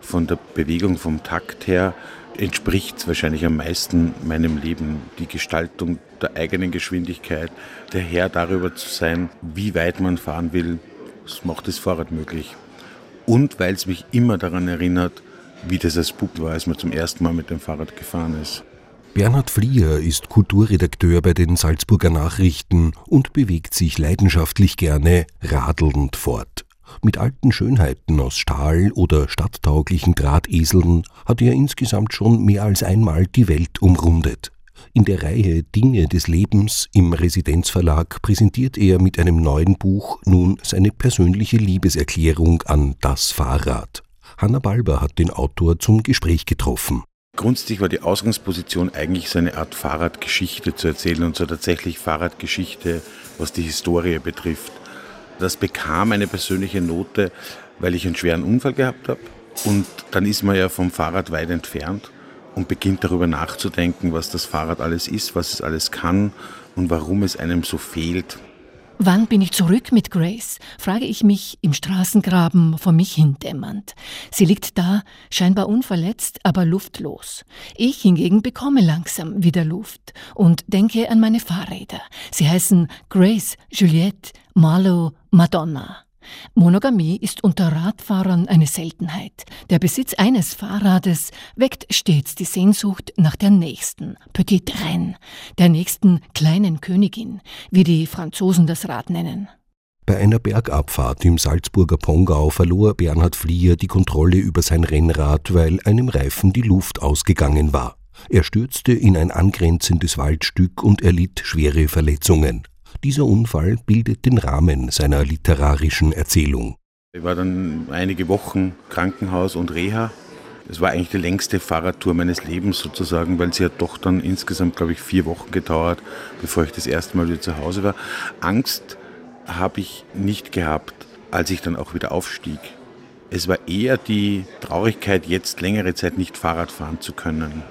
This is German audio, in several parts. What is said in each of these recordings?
Von der Bewegung, vom Takt her entspricht es wahrscheinlich am meisten meinem Leben. Die Gestaltung der eigenen Geschwindigkeit, der Herr darüber zu sein, wie weit man fahren will, das macht das Fahrrad möglich. Und weil es mich immer daran erinnert, wie das als Bub war, als man zum ersten Mal mit dem Fahrrad gefahren ist. Bernhard Flieher ist Kulturredakteur bei den Salzburger Nachrichten und bewegt sich leidenschaftlich gerne radelnd fort. Mit alten Schönheiten aus Stahl oder stadttauglichen Drahteseln hat er insgesamt schon mehr als einmal die Welt umrundet. In der Reihe Dinge des Lebens im Residenzverlag präsentiert er mit einem neuen Buch nun seine persönliche Liebeserklärung an das Fahrrad. Hanna Balber hat den Autor zum Gespräch getroffen. Grundsätzlich war die Ausgangsposition eigentlich so eine Art Fahrradgeschichte zu erzählen und so tatsächlich Fahrradgeschichte, was die Historie betrifft. Das bekam eine persönliche Note, weil ich einen schweren Unfall gehabt habe und dann ist man ja vom Fahrrad weit entfernt und beginnt darüber nachzudenken, was das Fahrrad alles ist, was es alles kann und warum es einem so fehlt. Wann bin ich zurück mit Grace? frage ich mich im Straßengraben vor mich hindämmernd. Sie liegt da, scheinbar unverletzt, aber luftlos. Ich hingegen bekomme langsam wieder Luft und denke an meine Fahrräder. Sie heißen Grace, Juliette, Marlowe, Madonna. Monogamie ist unter Radfahrern eine Seltenheit. Der Besitz eines Fahrrades weckt stets die Sehnsucht nach der nächsten, Petite Reine, der nächsten kleinen Königin, wie die Franzosen das Rad nennen. Bei einer Bergabfahrt im Salzburger Pongau verlor Bernhard Flieher die Kontrolle über sein Rennrad, weil einem Reifen die Luft ausgegangen war. Er stürzte in ein angrenzendes Waldstück und erlitt schwere Verletzungen. Dieser Unfall bildet den Rahmen seiner literarischen Erzählung. Ich war dann einige Wochen Krankenhaus und Reha. Es war eigentlich die längste Fahrradtour meines Lebens sozusagen, weil sie hat doch dann insgesamt, glaube ich, vier Wochen gedauert, bevor ich das erste Mal wieder zu Hause war. Angst habe ich nicht gehabt, als ich dann auch wieder aufstieg. Es war eher die Traurigkeit, jetzt längere Zeit nicht Fahrrad fahren zu können.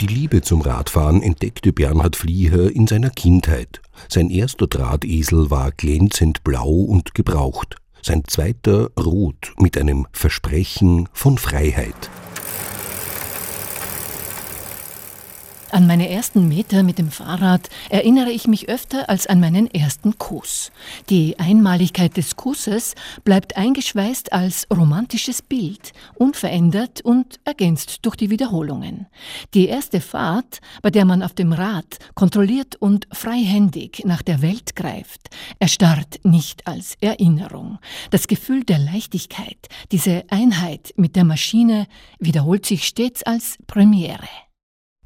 Die Liebe zum Radfahren entdeckte Bernhard Flieher in seiner Kindheit. Sein erster Drahtesel war glänzend blau und gebraucht, sein zweiter rot mit einem Versprechen von Freiheit. An meine ersten Meter mit dem Fahrrad erinnere ich mich öfter als an meinen ersten Kuss. Die Einmaligkeit des Kusses bleibt eingeschweißt als romantisches Bild, unverändert und ergänzt durch die Wiederholungen. Die erste Fahrt, bei der man auf dem Rad kontrolliert und freihändig nach der Welt greift, erstarrt nicht als Erinnerung. Das Gefühl der Leichtigkeit, diese Einheit mit der Maschine wiederholt sich stets als Premiere.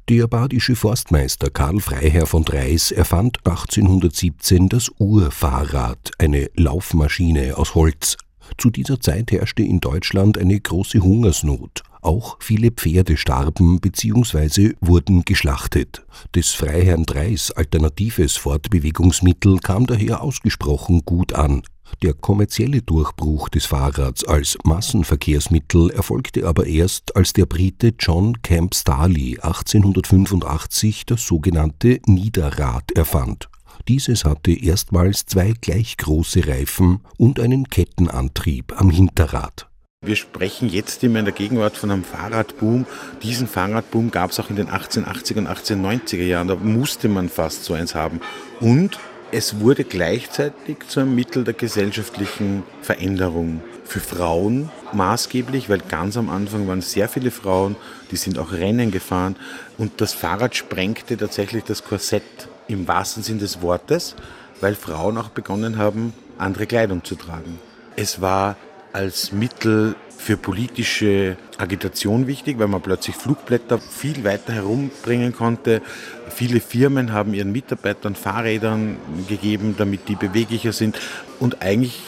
Der badische Forstmeister Karl Freiherr von Dreis erfand 1817 das Urfahrrad, eine Laufmaschine aus Holz. Zu dieser Zeit herrschte in Deutschland eine große Hungersnot. Auch viele Pferde starben bzw. wurden geschlachtet. Des Freiherrn Dreis alternatives Fortbewegungsmittel kam daher ausgesprochen gut an. Der kommerzielle Durchbruch des Fahrrads als Massenverkehrsmittel erfolgte aber erst, als der Brite John Camp Starley 1885 das sogenannte Niederrad erfand. Dieses hatte erstmals zwei gleich große Reifen und einen Kettenantrieb am Hinterrad. Wir sprechen jetzt immer in der Gegenwart von einem Fahrradboom. Diesen Fahrradboom gab es auch in den 1880er und 1890er Jahren. Da musste man fast so eins haben. Und es wurde gleichzeitig zu einem Mittel der gesellschaftlichen Veränderung. Für Frauen maßgeblich, weil ganz am Anfang waren sehr viele Frauen, die sind auch Rennen gefahren und das Fahrrad sprengte tatsächlich das Korsett im wahrsten Sinn des Wortes, weil Frauen auch begonnen haben, andere Kleidung zu tragen. Es war als Mittel für politische Agitation wichtig, weil man plötzlich Flugblätter viel weiter herumbringen konnte. Viele Firmen haben ihren Mitarbeitern Fahrrädern gegeben, damit die beweglicher sind. Und eigentlich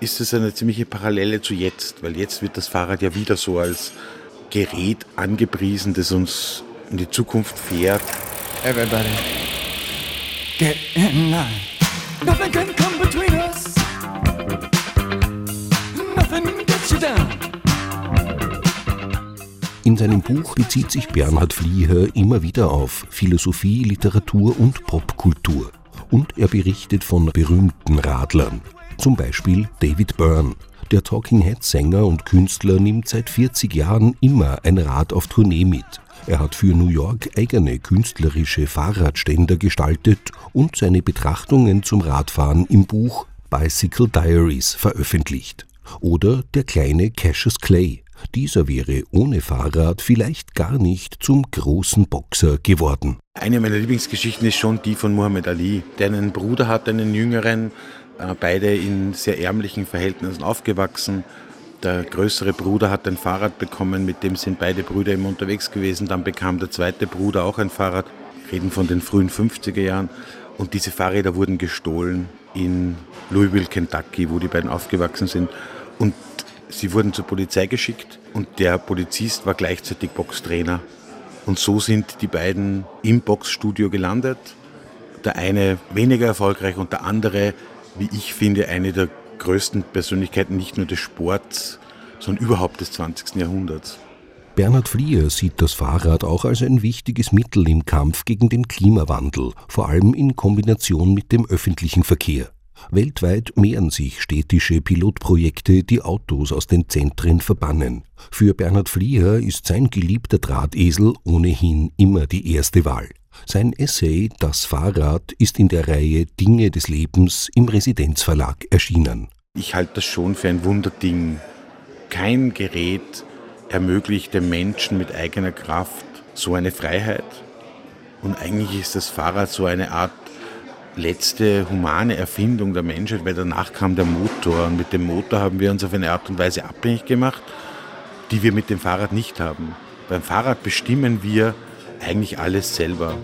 ist es eine ziemliche Parallele zu jetzt, weil jetzt wird das Fahrrad ja wieder so als Gerät angepriesen, das uns in die Zukunft fährt. Everybody, get in line. Nothing can come In seinem Buch bezieht sich Bernhard Flieher immer wieder auf Philosophie, Literatur und Popkultur. Und er berichtet von berühmten Radlern, zum Beispiel David Byrne. Der Talking Head Sänger und Künstler nimmt seit 40 Jahren immer ein Rad auf Tournee mit. Er hat für New York eigene künstlerische Fahrradständer gestaltet und seine Betrachtungen zum Radfahren im Buch Bicycle Diaries veröffentlicht. Oder der kleine Cassius Clay, dieser wäre ohne Fahrrad vielleicht gar nicht zum großen Boxer geworden. Eine meiner Lieblingsgeschichten ist schon die von Muhammad Ali, der einen Bruder hat, einen jüngeren, äh, beide in sehr ärmlichen Verhältnissen aufgewachsen. Der größere Bruder hat ein Fahrrad bekommen, mit dem sind beide Brüder immer unterwegs gewesen. Dann bekam der zweite Bruder auch ein Fahrrad, reden von den frühen 50er Jahren. Und diese Fahrräder wurden gestohlen in Louisville, Kentucky, wo die beiden aufgewachsen sind. Und Sie wurden zur Polizei geschickt und der Polizist war gleichzeitig Boxtrainer. Und so sind die beiden im Boxstudio gelandet. Der eine weniger erfolgreich und der andere, wie ich finde, eine der größten Persönlichkeiten nicht nur des Sports, sondern überhaupt des 20. Jahrhunderts. Bernhard Fliehr sieht das Fahrrad auch als ein wichtiges Mittel im Kampf gegen den Klimawandel, vor allem in Kombination mit dem öffentlichen Verkehr. Weltweit mehren sich städtische Pilotprojekte, die Autos aus den Zentren verbannen. Für Bernhard Flieher ist sein geliebter Drahtesel ohnehin immer die erste Wahl. Sein Essay Das Fahrrad ist in der Reihe Dinge des Lebens im Residenzverlag erschienen. Ich halte das schon für ein Wunderding. Kein Gerät ermöglicht dem Menschen mit eigener Kraft so eine Freiheit. Und eigentlich ist das Fahrrad so eine Art letzte humane Erfindung der Menschheit, weil danach kam der Motor und mit dem Motor haben wir uns auf eine Art und Weise abhängig gemacht, die wir mit dem Fahrrad nicht haben. Beim Fahrrad bestimmen wir eigentlich alles selber.